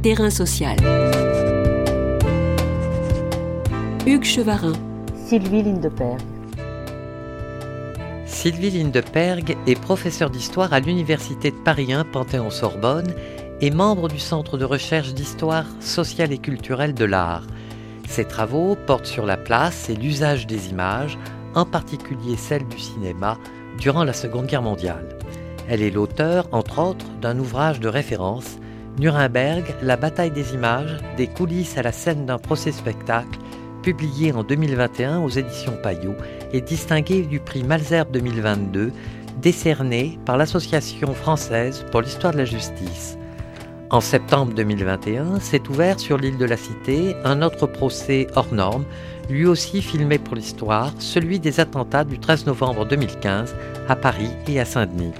Terrain social. Hugues Chevarin. Sylvie Lindeperg. Sylvie Lindeperg est professeure d'histoire à l'Université de Paris 1 Panthéon-Sorbonne et membre du Centre de recherche d'histoire sociale et culturelle de l'art. Ses travaux portent sur la place et l'usage des images, en particulier celle du cinéma, durant la Seconde Guerre mondiale. Elle est l'auteur, entre autres, d'un ouvrage de référence, Nuremberg, la bataille des images, des coulisses à la scène d'un procès-spectacle, publié en 2021 aux éditions Payot et distingué du prix Malzerbe 2022, décerné par l'Association française pour l'histoire de la justice. En septembre 2021, s'est ouvert sur l'île de la Cité un autre procès hors norme, lui aussi filmé pour l'histoire, celui des attentats du 13 novembre 2015 à Paris et à Saint-Denis.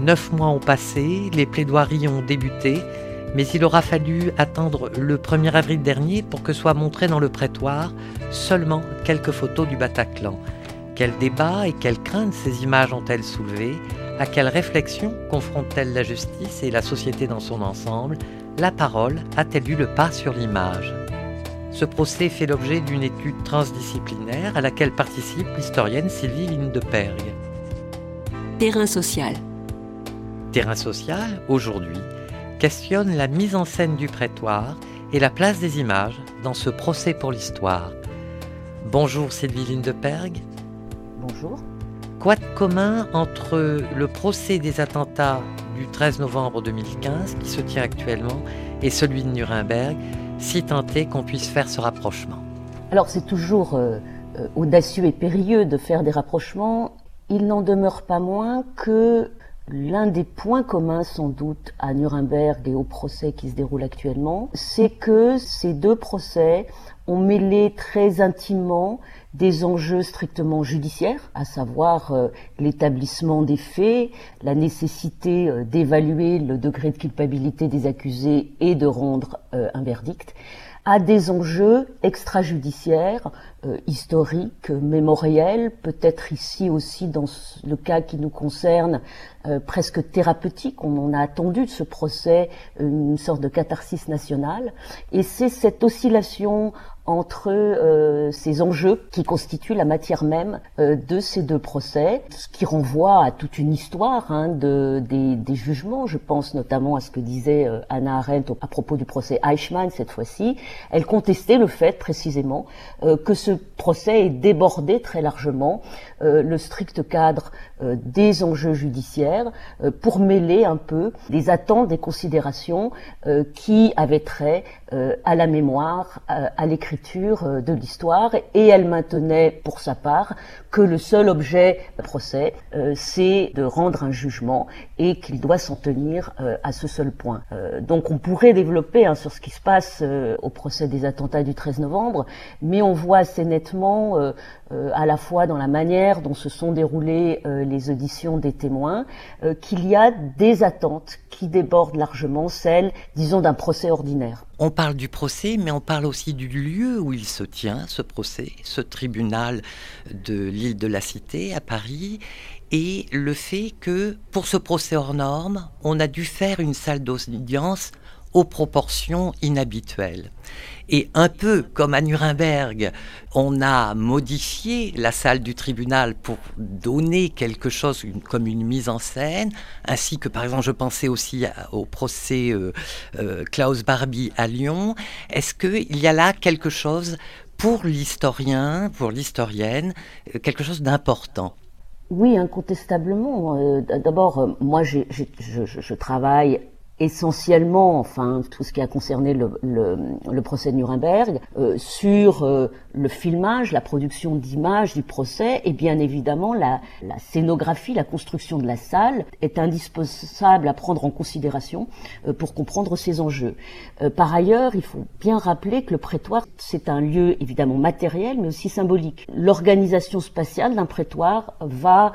Neuf mois ont passé, les plaidoiries ont débuté, mais il aura fallu attendre le 1er avril dernier pour que soient montrées dans le prétoire seulement quelques photos du Bataclan. Quel débat et quelles craintes ces images ont-elles soulevé À quelle réflexion confrontent-elles la justice et la société dans son ensemble? La parole a-t-elle eu le pas sur l'image? Ce procès fait l'objet d'une étude transdisciplinaire à laquelle participe l'historienne Sylvie Lindeperg. Terrain social. Terrain social, aujourd'hui, questionne la mise en scène du prétoire et la place des images dans ce procès pour l'histoire. Bonjour Sylvie Lindeperg. Bonjour. Quoi de commun entre le procès des attentats du 13 novembre 2015 qui se tient actuellement et celui de Nuremberg, si tant est qu'on puisse faire ce rapprochement? Alors c'est toujours euh, euh, audacieux et périlleux de faire des rapprochements. Il n'en demeure pas moins que L'un des points communs sans doute à Nuremberg et au procès qui se déroule actuellement, c'est que ces deux procès ont mêlé très intimement des enjeux strictement judiciaires, à savoir euh, l'établissement des faits, la nécessité euh, d'évaluer le degré de culpabilité des accusés et de rendre euh, un verdict, à des enjeux extrajudiciaires, euh, historiques, mémoriels, peut-être ici aussi dans le cas qui nous concerne, euh, presque thérapeutique. On en a attendu de ce procès une sorte de catharsis nationale. Et c'est cette oscillation entre euh, ces enjeux qui constituent la matière même euh, de ces deux procès, ce qui renvoie à toute une histoire hein, de, des, des, jugements. Je pense notamment à ce que disait euh, Anna Arendt à propos du procès Eichmann cette fois-ci. Elle contestait le fait précisément que ce procès est débordé très largement le strict cadre des enjeux judiciaires pour mêler un peu des attentes, des considérations qui avaient trait à la mémoire, à l'écriture euh, de l'histoire et elle maintenait pour sa part que le seul objet du procès, euh, c'est de rendre un jugement et qu'il doit s'en tenir euh, à ce seul point. donc on pourrait développer hein, sur ce qui se passe au procès des attentats du 13 novembre, mais on voit assez nettement à la fois dans la manière dont se sont déroulées les auditions des témoins qu'il y a des attentes qui débordent largement celles, disons, d'un procès ordinaire. On parle du procès, mais on parle aussi du lieu où il se tient, ce procès, ce tribunal de l'île de la Cité à Paris, et le fait que pour ce procès hors norme, on a dû faire une salle d'audience aux proportions inhabituelles. Et un peu comme à Nuremberg, on a modifié la salle du tribunal pour donner quelque chose comme une mise en scène, ainsi que par exemple je pensais aussi au procès euh, euh, Klaus Barbie à Lyon. Est-ce qu'il y a là quelque chose pour l'historien, pour l'historienne, euh, quelque chose d'important? Oui, incontestablement. D'abord, moi, je, je, travaille essentiellement, enfin tout ce qui a concerné le, le, le procès de Nuremberg, euh, sur euh, le filmage, la production d'images du procès et bien évidemment la, la, scénographie, la construction de la salle est indispensable à prendre en considération euh, pour comprendre ces enjeux. par ailleurs, il faut bien rappeler que le prétoire c'est un lieu évidemment matériel mais aussi symbolique. L'organisation spatiale d'un prétoire va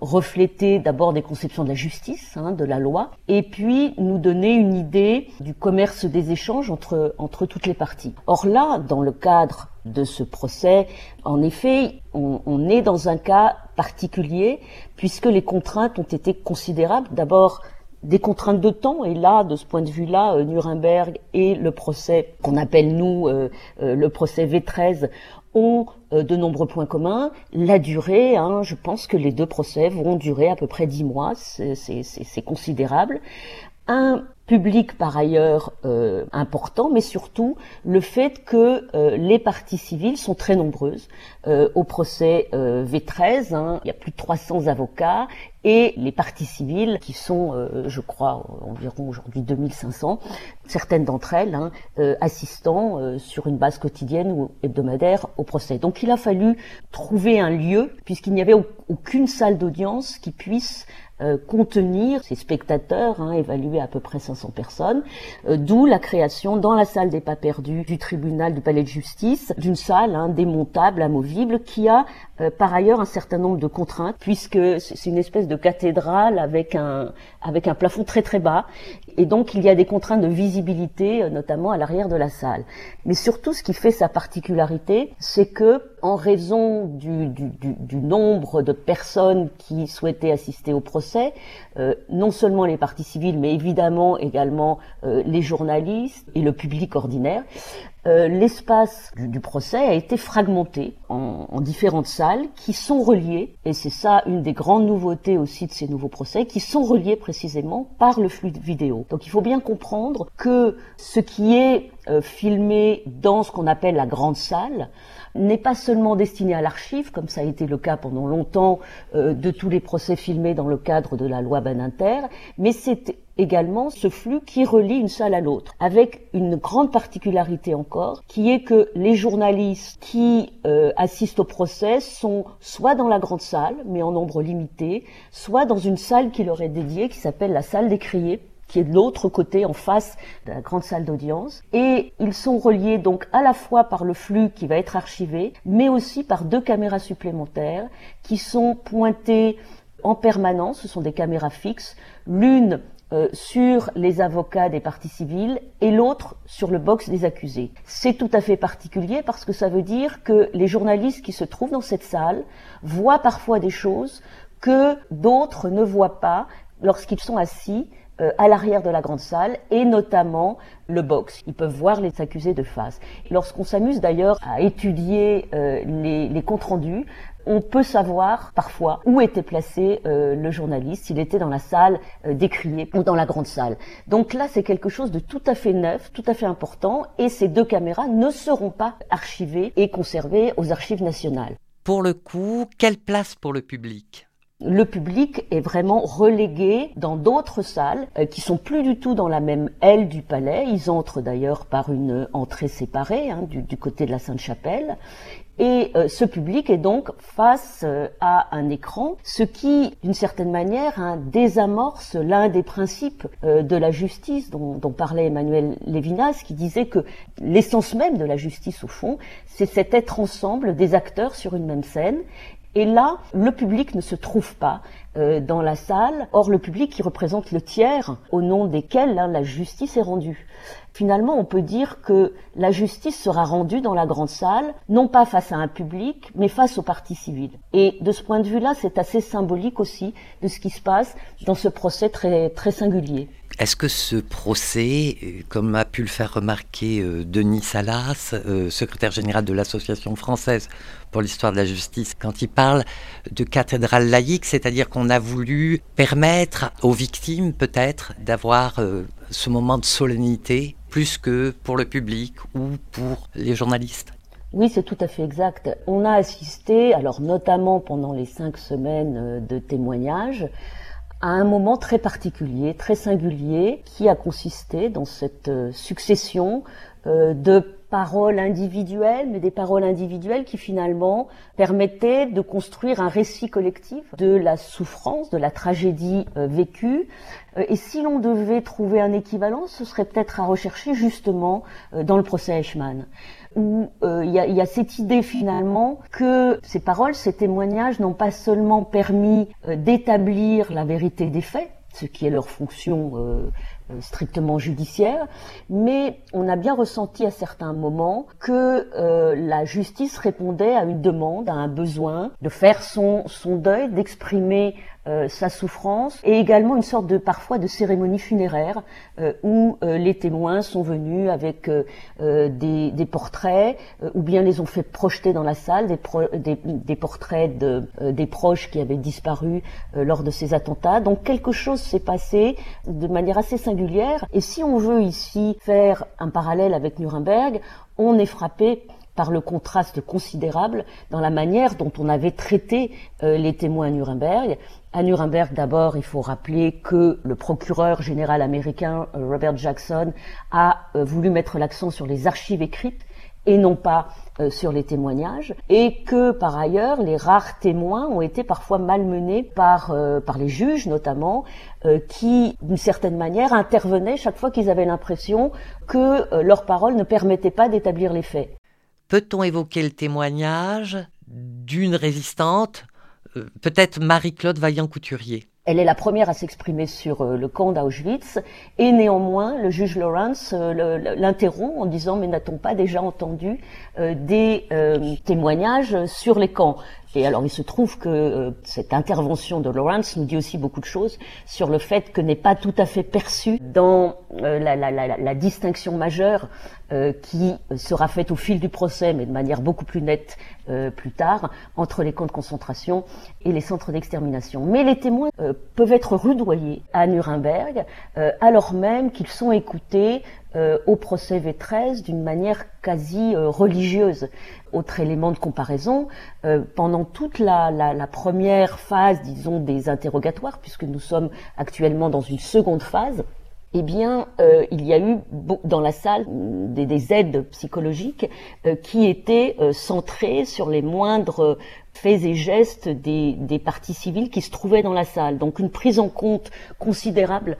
refléter d'abord des conceptions de la justice, hein, de la loi, et puis nous donner une idée du commerce des échanges entre, entre toutes les parties. Or là, dans le cadre de ce procès, en effet, on, est dans un cas particulier puisque les contraintes ont été considérables. D'abord, des contraintes de temps. Et là, de ce point de vue-là, Nuremberg et le procès qu'on appelle nous le procès V13 ont de nombreux points communs. La durée, hein, je pense que les deux procès vont durer à peu près dix mois, c'est considérable. Un public par ailleurs euh, important, mais surtout le fait que euh, les parties civiles sont très nombreuses. Euh, au procès V13, hein, il y a plus de 300 avocats et les parties civiles qui sont, je crois, environ aujourd'hui 2500, certaines d'entre elles hein, assistant sur une base quotidienne ou hebdomadaire au procès. Donc il a fallu trouver un lieu, puisqu'il n'y avait aucune salle d'audience qui puisse euh, contenir ces spectateurs, hein, évalués à peu près 500 personnes, euh, d'où la création dans la salle des pas perdus du tribunal du palais de justice d'une salle hein, démontable, amovible, qui a euh, par ailleurs un certain nombre de contraintes, puisque c'est une espèce de cathédrale avec un, avec un plafond très très bas, et donc il y a des contraintes de visibilité, notamment à l'arrière de la salle. Mais surtout, ce qui fait sa particularité, c'est que en raison du nombre de personnes qui souhaitaient assister au procès, euh, non seulement les parties civiles, mais évidemment également euh, les journalistes et le public ordinaire. Euh, l'espace du, procès a été fragmenté en, en, différentes salles qui sont reliées, et c'est ça une des grandes nouveautés aussi de ces nouveaux procès, qui sont reliées précisément par le flux vidéo. Donc il faut bien comprendre que ce qui est filmé dans ce qu'on appelle la grande salle, n'est pas seulement destiné à l'archive, comme ça a été le cas pendant longtemps euh, de tous les procès filmés dans le cadre de la loi Baninter, mais c'est également ce flux qui relie une salle à l'autre, avec une grande particularité encore, qui est que les journalistes qui euh, assistent au procès sont soit dans la grande salle, mais en nombre limité, soit dans une salle qui leur est dédiée, qui s'appelle la salle des criers, qui est de l'autre côté, en face de la grande salle d'audience. Et ils sont reliés donc à la fois par le flux qui va être archivé, mais aussi par deux caméras supplémentaires qui sont pointées en permanence. Ce sont des caméras fixes. L'une euh, sur les avocats des parties civiles et l'autre sur le box des accusés. C'est tout à fait particulier parce que ça veut dire que les journalistes qui se trouvent dans cette salle voient parfois des choses que d'autres ne voient pas lorsqu'ils sont assis euh, à l'arrière de la grande salle et notamment le box. Ils peuvent voir les accusés de face. Lorsqu'on s'amuse d'ailleurs à étudier euh, les, les, comptes rendus, on peut savoir parfois où était placé euh, le journaliste, s'il était dans la salle décriée ou dans la grande salle. Donc là, c'est quelque chose de tout à fait neuf, tout à fait important, et ces deux caméras ne seront pas archivées et conservées aux archives nationales. Pour le coup, quelle place pour le public? Le public est vraiment relégué dans d'autres salles euh, qui sont plus du tout dans la même aile du palais. Ils entrent d'ailleurs par une entrée séparée hein, du, côté de la Sainte-Chapelle. Et euh, ce public est donc face euh, à un écran, ce qui, d'une certaine manière, hein, désamorce l'un des principes de la justice dont, dont, parlait Emmanuel Lévinas, qui disait que l'essence même de la justice, au fond, c'est cet être ensemble des acteurs sur une même scène et là, le public ne se trouve pas euh, dans la salle. Or, le public qui représente le tiers au nom desquels hein, la justice est rendue. Finalement, on peut dire que la justice sera rendue dans la grande salle, non pas face à un public, mais face aux parties civiles. Et de ce point de vue-là, c'est assez symbolique aussi de ce qui se passe dans ce procès très, très singulier. Est-ce que ce procès, euh, comme a pu le faire remarquer euh, Denis Salas, euh, secrétaire général de l'Association française pour l'histoire de la justice, quand il parle de cathédrale laïque, c'est-à-dire qu'on a voulu permettre aux victimes peut-être d'avoir ce moment de solennité plus que pour le public ou pour les journalistes oui, c'est tout à fait exact. On a assisté, alors notamment pendant les cinq semaines de témoignages, à un moment très particulier, très singulier, qui a consisté dans cette euh, succession euh, de paroles individuelles, mais des paroles individuelles qui finalement permettaient de construire un récit collectif de la souffrance, de la tragédie euh, vécue. et si l'on devait trouver un équivalent, ce serait peut-être à rechercher justement dans le procès Eichmann où euh, il y, a, y, a, cette idée finalement que ces paroles, ces témoignages n'ont pas seulement permis euh, d'établir la vérité des faits, ce qui est leur fonction euh, strictement judiciaire, mais on a bien ressenti à certains moments que la justice répondait à une demande, à un besoin de faire son, son deuil, d'exprimer sa souffrance, et également une sorte de parfois de cérémonie funéraire où les témoins sont venus avec des, des, portraits ou bien les ont fait projeter dans la salle des, des, des portraits de, des proches qui avaient disparu lors de ces attentats. Donc quelque chose s'est passé de manière assez singulière. Et si on veut ici faire un parallèle avec Nuremberg, on est frappé par le contraste considérable dans la manière dont on avait traité euh, les témoins à Nuremberg. À Nuremberg, d'abord, il faut rappeler que le procureur général américain euh, Robert Jackson a euh, voulu mettre l'accent sur les archives écrites et non pas sur les témoignages, et que par ailleurs les rares témoins ont été parfois malmenés par par les juges notamment, qui d'une certaine manière intervenaient chaque fois qu'ils avaient l'impression que leurs paroles ne permettaient pas d'établir les faits. Peut-on évoquer le témoignage d'une résistante, euh, peut-être Marie-Claude Vaillant-Couturier. Elle est la première à s'exprimer sur euh, le camp d'Auschwitz et néanmoins le juge Lawrence euh, l'interrompt en disant mais n'a-t-on pas déjà entendu des témoignages sur les camps? Et alors il se trouve que euh, cette intervention de Lawrence nous dit aussi beaucoup de choses sur le fait que n'est pas tout à fait perçu dans euh, la, distinction majeure euh, qui sera faite au fil du procès, mais de manière beaucoup plus nette plus tard, entre les camps de concentration et les centres d'extermination. Mais les témoins peuvent être rudoyés à Nuremberg alors même qu'ils sont écoutés euh, au procès V13 d'une manière quasi euh, religieuse. Autre élément de comparaison, euh, pendant toute la, la, la, première phase, disons, des interrogatoires, puisque nous sommes actuellement dans une seconde phase, eh bien, il y a eu dans la salle des, des aides psychologiques qui étaient centrées sur les moindres faits et gestes des, des parties civiles qui se trouvaient dans la salle. Donc une prise en compte considérable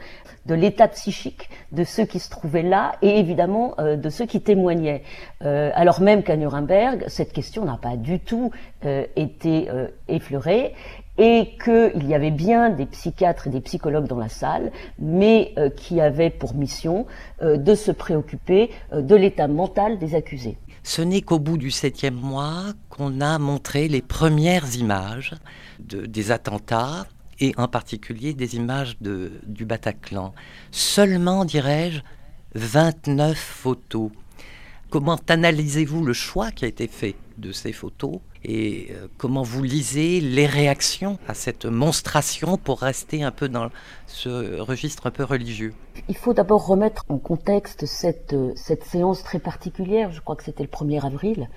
de l'état psychique de ceux qui se trouvaient là et évidemment euh, de ceux qui témoignaient. Euh, alors même qu'à Nuremberg, cette question n'a pas du tout euh, été effleurée et qu'il y avait bien des psychiatres et des psychologues dans la salle, mais qui avaient pour mission de se préoccuper de l'état mental des accusés. Ce n'est qu'au bout du septième mois qu'on a montré les premières images de, des attentats et en particulier des images du Bataclan. Seulement, dirais-je, 29 photos. Comment analysez-vous le choix qui a été fait? De ces photos et euh, comment vous lisez les réactions à cette monstration pour rester un peu dans ce registre un peu religieux? Il faut d'abord remettre en contexte cette, euh, cette séance très particulière, je crois que c'était le 1er avril,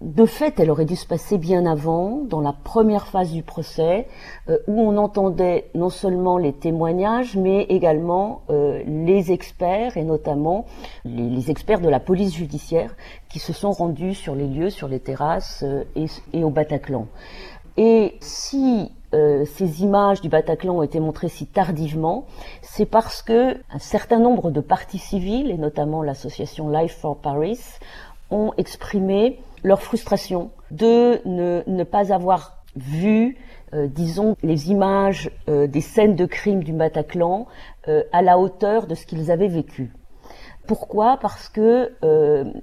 de fait, elle aurait dû se passer bien avant, dans la première phase du procès, euh, où on entendait non seulement les témoignages, mais également euh, les experts, et notamment les, experts de la police judiciaire, qui se sont rendus sur les lieux, sur les terrasses euh, et, au Bataclan. Et si ces images du Bataclan ont été montrées si tardivement, c'est parce que un certain nombre de partis civils, et notamment l'association Life for Paris, ont exprimé leur frustration de ne, pas avoir vu, euh, disons, les images euh, des scènes de crime du Bataclan euh, à la hauteur de ce qu'ils avaient vécu. Pourquoi? Parce que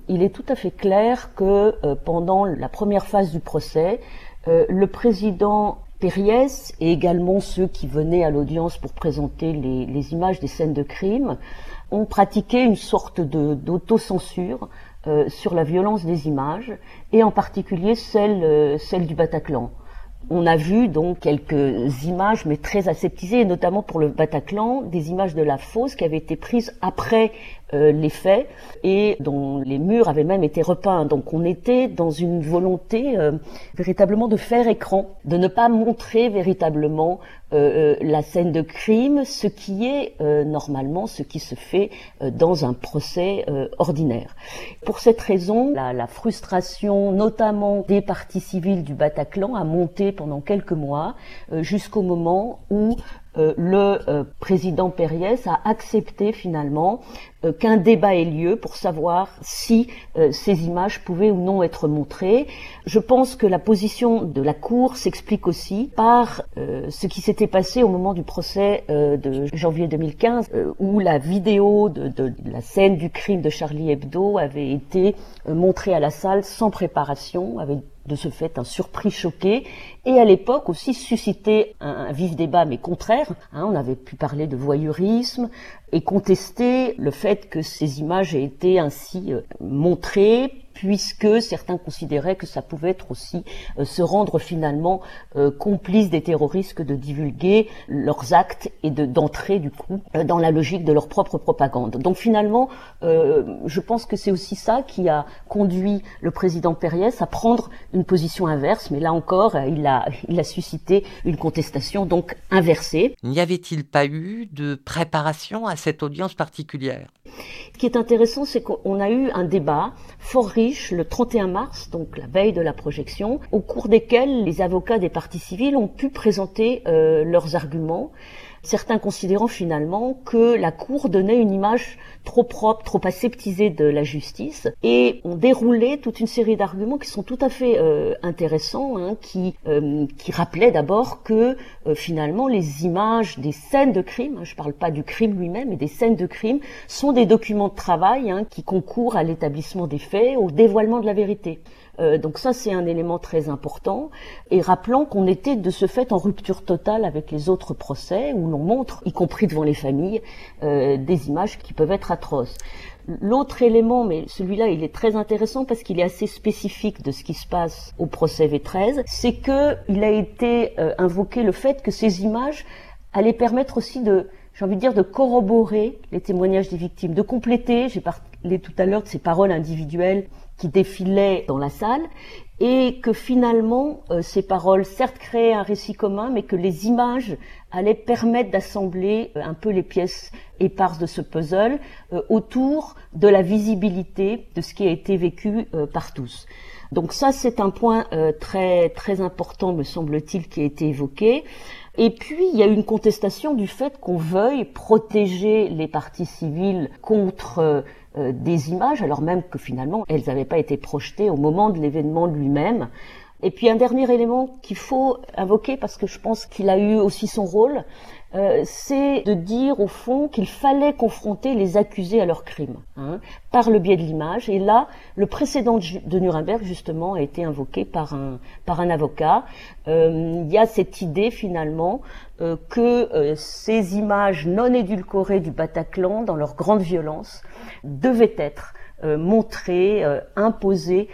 il est tout à fait clair que pendant la première phase du procès, le président Périès et également ceux qui venaient à l'audience pour présenter les, les, images des scènes de crime ont pratiqué une sorte d'autocensure euh, sur la violence des images et en particulier celle, euh, celle du Bataclan. On a vu donc quelques images, mais très aseptisées, notamment pour le Bataclan, des images de la fosse qui avaient été prises après euh, les faits et dont les murs avaient même été repeints. Donc on était dans une volonté euh, véritablement de faire écran, de ne pas montrer véritablement euh, la scène de crime, ce qui est normalement ce qui se fait dans un procès ordinaire. Pour cette raison, la, la, frustration notamment des partis civils du Bataclan a monté pendant quelques mois jusqu'au moment où euh, le euh, président Périès a accepté finalement euh, qu'un débat ait lieu pour savoir si ces images pouvaient ou non être montrées. Je pense que la position de la Cour s'explique aussi par ce qui s'était passé au moment du procès de janvier 2015, où la vidéo de, la scène du crime de Charlie Hebdo avait été montrée à la salle sans préparation, de ce fait un surpris choqué et à l'époque aussi suscité un, vif débat mais contraire. Hein, on avait pu parler de voyeurisme et contester le fait que ces images aient été ainsi euh, montrées puisque certains considéraient que ça pouvait être aussi euh, se rendre finalement euh, complice des terroristes que de divulguer leurs actes et de d'entrer du coup euh, dans la logique de leur propre propagande. Donc finalement, je pense que c'est aussi ça qui a conduit le président Périès à prendre une position inverse, mais là encore, il a il a suscité une contestation donc inversée. N'y avait-il pas eu de préparation à cette audience particulière? Ce qui est intéressant, c'est qu'on a eu un débat fort riche le 31 mars, donc la veille de la projection, au cours desquels les avocats des partis civils ont pu présenter euh, leurs arguments certains considérant finalement que la Cour donnait une image trop propre, trop aseptisée de la justice, et ont déroulé toute une série d'arguments qui sont tout à fait euh, intéressants, hein, qui, euh, qui rappelaient d'abord que euh, finalement les images des scènes de crime, hein, je ne parle pas du crime lui-même, mais des scènes de crime, sont des documents de travail hein, qui concourent à l'établissement des faits, au dévoilement de la vérité. Euh, donc ça, c'est un élément très important. Et rappelons qu'on était de ce fait en rupture totale avec les autres procès où l'on montre, y compris devant les familles, euh, des images qui peuvent être atroces. L'autre élément, mais celui-là, il est très intéressant parce qu'il est assez spécifique de ce qui se passe au procès V13, c'est que il a été euh, invoqué le fait que ces images allaient permettre aussi de, j'ai envie de dire, de corroborer les témoignages des victimes, de compléter. J'ai parlé tout à l'heure de ces paroles individuelles qui défilaient dans la salle et que finalement euh, ces paroles certes créaient un récit commun mais que les images allaient permettre d'assembler euh, un peu les pièces éparses de ce puzzle euh, autour de la visibilité de ce qui a été vécu par tous. Donc ça c'est un point très très important me semble-t-il qui a été évoqué. Et puis, il y a une contestation du fait qu'on veuille protéger les parties civiles contre euh, des images, alors même que finalement elles n'avaient pas été projetées au moment de l'événement lui-même. Et puis un dernier élément qu'il faut invoquer parce que je pense qu'il a eu aussi son rôle, euh, c'est de dire au fond qu'il fallait confronter les accusés à leurs crimes hein, par le biais de l'image. Et là, le précédent de Nuremberg justement a été invoqué par un par un avocat. Euh, il y a cette idée finalement euh, que ces images non édulcorées du Bataclan, dans leur grande violence, devaient être montrées, imposées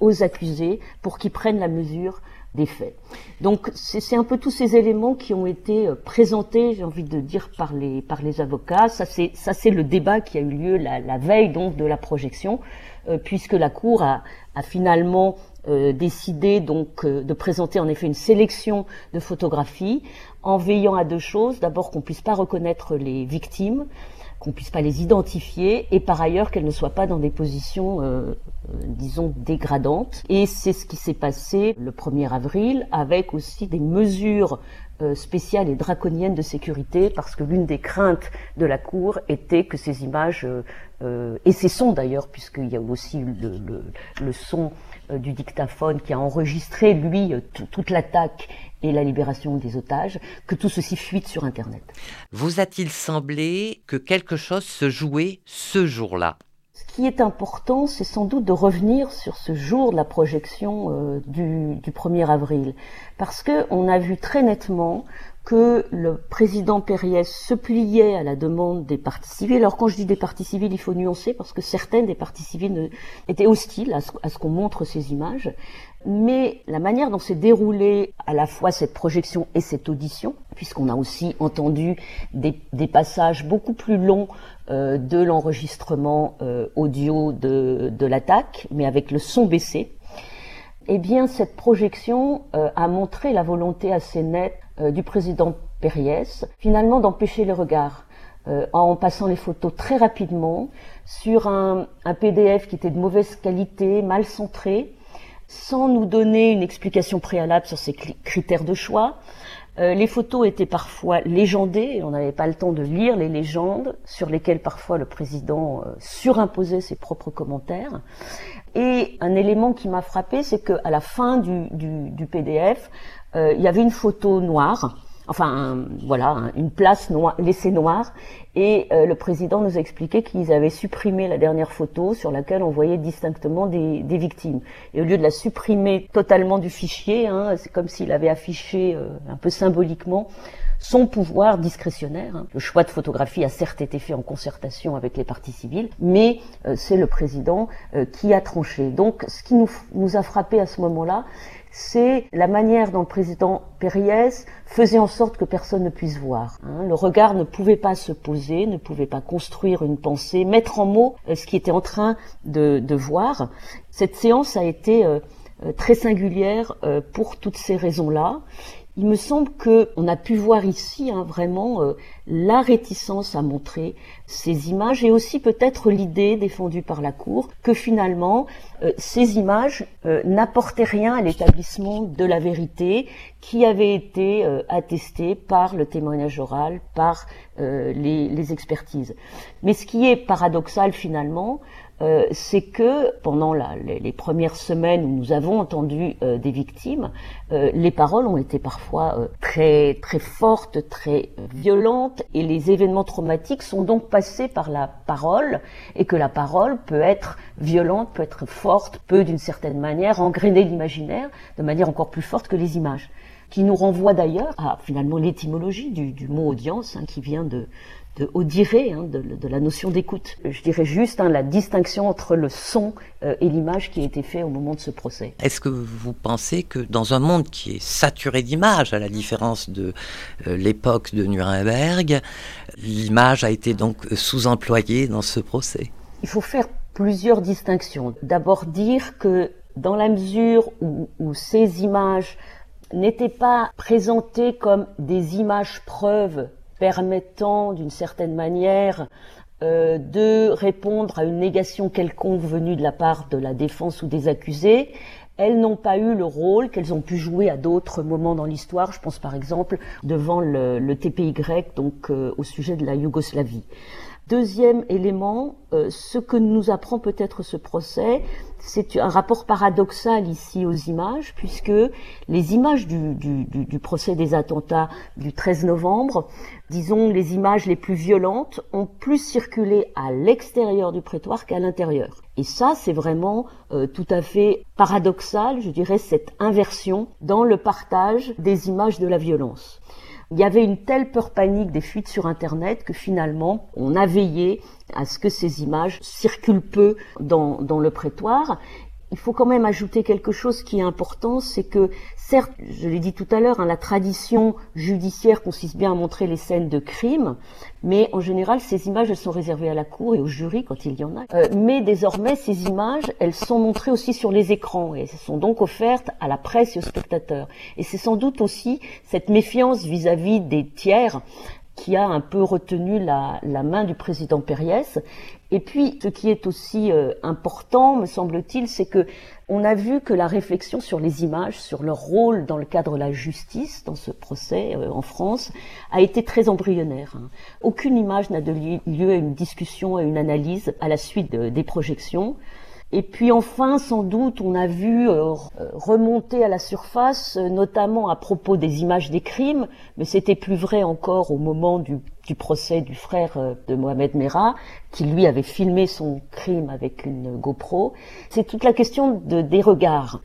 aux accusés pour qu'ils prennent la mesure des faits. Donc c'est un peu tous ces éléments qui ont été euh, présentés, j'ai envie de dire, par les, par les avocats. Ça c'est le débat qui a eu lieu la, veille donc de la projection, euh, puisque la Cour a, finalement euh, décidé donc de présenter en effet une sélection de photographies en veillant à deux choses. D'abord qu'on puisse pas reconnaître les victimes, qu'on puisse pas les identifier et par ailleurs qu'elles ne soient pas dans des positions, euh, euh, disons, dégradantes. Et c'est ce qui s'est passé le 1er avril avec aussi des mesures euh, spéciales et draconiennes de sécurité parce que l'une des craintes de la Cour était que ces images, et ces sons d'ailleurs, puisqu'il y a aussi le, son du dictaphone qui a enregistré, lui, toute l'attaque et la libération des otages, que tout ceci fuite sur Internet. Vous a-t-il semblé que quelque chose se jouait ce jour-là? Ce qui est important, c'est sans doute de revenir sur ce jour de la projection euh, du, du, 1er avril, parce que on a vu très nettement que le président Périès se pliait à la demande des partis civils. Alors quand je dis des partis civils, il faut nuancer parce que certaines des partis civils étaient hostiles à ce, qu'on montre ces images. Mais la manière dont s'est déroulée à la fois cette projection et cette audition, puisqu'on a aussi entendu des, passages beaucoup plus longs de l'enregistrement euh, audio de, l'attaque, mais avec le son baissé, eh bien, cette projection euh, a montré la volonté assez nette euh, du président Périès, finalement d'empêcher les regards. Euh, en passant les photos très rapidement sur un, PDF qui était de mauvaise qualité, mal centré, sans nous donner une explication préalable sur ses critères de choix. Euh, les photos étaient parfois légendées, on n'avait pas le temps de lire les légendes, sur lesquelles parfois le président euh, surimposait ses propres commentaires. Et un élément qui m'a frappé, c'est qu'à la fin du PDF, euh, il y avait une photo noire enfin voilà, une place laissée noire. Et euh, le président nous a expliqué qu'ils avaient supprimé la dernière photo sur laquelle on voyait distinctement des, des victimes. Et au lieu de la supprimer totalement du fichier, hein, c'est comme s'il avait affiché euh, un peu symboliquement son pouvoir discrétionnaire. Hein. Le choix de photographie a certes été fait en concertation avec les parties civiles, mais euh, c'est le président qui a tranché. Donc ce qui nous, nous a frappé à ce moment-là, c'est la manière dont le président Périès faisait en sorte que personne ne puisse voir. Hein. Le regard ne pouvait pas se poser, ne pouvait pas construire une pensée, mettre en mots euh, ce qu'il était en train de, voir. Cette séance a été euh, euh, très singulière pour toutes ces raisons-là. Il me semble qu'on a pu voir ici hein, vraiment euh, la réticence à montrer ces images et aussi peut-être l'idée défendue par la Cour que finalement euh, ces images euh, n'apportaient rien à l'établissement de la vérité qui avait été attestée par le témoignage oral, par les, les, expertises. Mais ce qui est paradoxal finalement, euh, c'est que pendant les, premières semaines où nous avons entendu euh, des victimes, euh, les paroles ont été parfois très très fortes, très violentes, et les événements traumatiques sont donc passés par la parole, et que la parole peut être violente, peut être forte, peut d'une certaine manière engrainer l'imaginaire de manière encore plus forte que les images. Qui nous renvoie d'ailleurs à finalement l'étymologie du, mot audience, hein, qui vient de, de audirer, hein, de, la notion d'écoute. Je dirais juste hein, la distinction entre le son euh, et l'image qui a été fait au moment de ce procès. Est-ce que vous pensez que dans un monde qui est saturé d'images, à la différence de euh, l'époque de Nuremberg, l'image a été donc sous-employée dans ce procès? Il faut faire plusieurs distinctions. D'abord dire que dans la mesure où, où ces images n'étaient pas présentées comme des images preuves permettant d'une certaine manière euh, de répondre à une négation quelconque venue de la part de la défense ou des accusés, elles n'ont pas eu le rôle qu'elles ont pu jouer à d'autres moments dans l'histoire. Je pense par exemple devant le, TPY, donc euh, au sujet de la Yougoslavie. Deuxième élément, euh, ce que nous apprend peut-être ce procès, c'est un rapport paradoxal ici aux images, puisque les images du, du, procès des attentats du 13 novembre, disons les images les plus violentes, ont plus circulé à l'extérieur du prétoire qu'à l'intérieur. Et ça, c'est vraiment euh, tout à fait paradoxal, je dirais, cette inversion dans le partage des images de la violence. Il y avait une telle peur panique des fuites sur Internet que finalement, on a veillé à ce que ces images circulent peu dans, le prétoire il faut quand même ajouter quelque chose qui est important, c'est que certes, je l'ai dit tout à l'heure, hein, la tradition judiciaire consiste bien à montrer les scènes de crime, mais en général, ces images, elles sont réservées à la cour et au jury quand il y en a. Euh, mais désormais, ces images, elles sont montrées aussi sur les écrans et elles sont donc offertes à la presse et aux spectateurs. Et c'est sans doute aussi cette méfiance vis-à-vis des tiers qui a un peu retenu la, la main du président Périès et puis, ce qui est aussi euh, important, me semble-t-il, c'est que on a vu que la réflexion sur les images, sur leur rôle dans le cadre de la justice, dans ce procès euh, en France, a été très embryonnaire. Hein. Aucune image n'a donné lieu à une discussion, à une analyse à la suite des projections. Et puis enfin, sans doute, on a vu euh, remonter à la surface, euh, notamment à propos des images des crimes, mais c'était plus vrai encore au moment du, procès du frère euh, de Mohamed Merah, qui lui avait filmé son crime avec une GoPro. C'est toute la question de, des regards.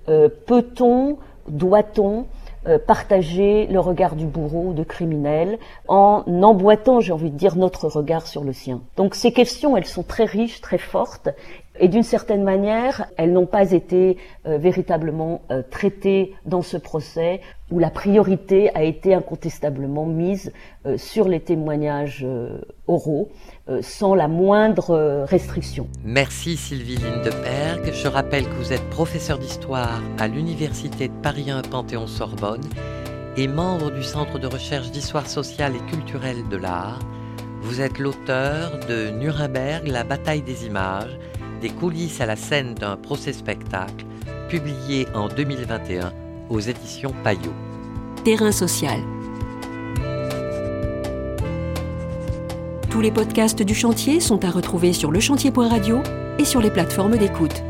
Peut-on, doit-on partager le regard du bourreau ou de criminel en emboîtant, j'ai envie de dire, notre regard sur le sien? Donc ces questions, elles sont très riches, très fortes, et d'une certaine manière, elles n'ont pas été euh, véritablement euh, traitées dans ce procès où la priorité a été incontestablement mise euh, sur les témoignages oraux sans la moindre restriction. Merci Sylvie Lindeberg. Je rappelle que vous êtes professeur d'histoire à l'Université de Paris 1 Panthéon-Sorbonne et membre du Centre de recherche d'histoire sociale et culturelle de l'art. Vous êtes l'auteur de Nuremberg, la bataille des images, des coulisses à la scène d'un procès-spectacle, publié en 2021 aux éditions Payot. Terrain social. Tous les podcasts du chantier sont à retrouver sur lechantier.radio et sur les plateformes d'écoute.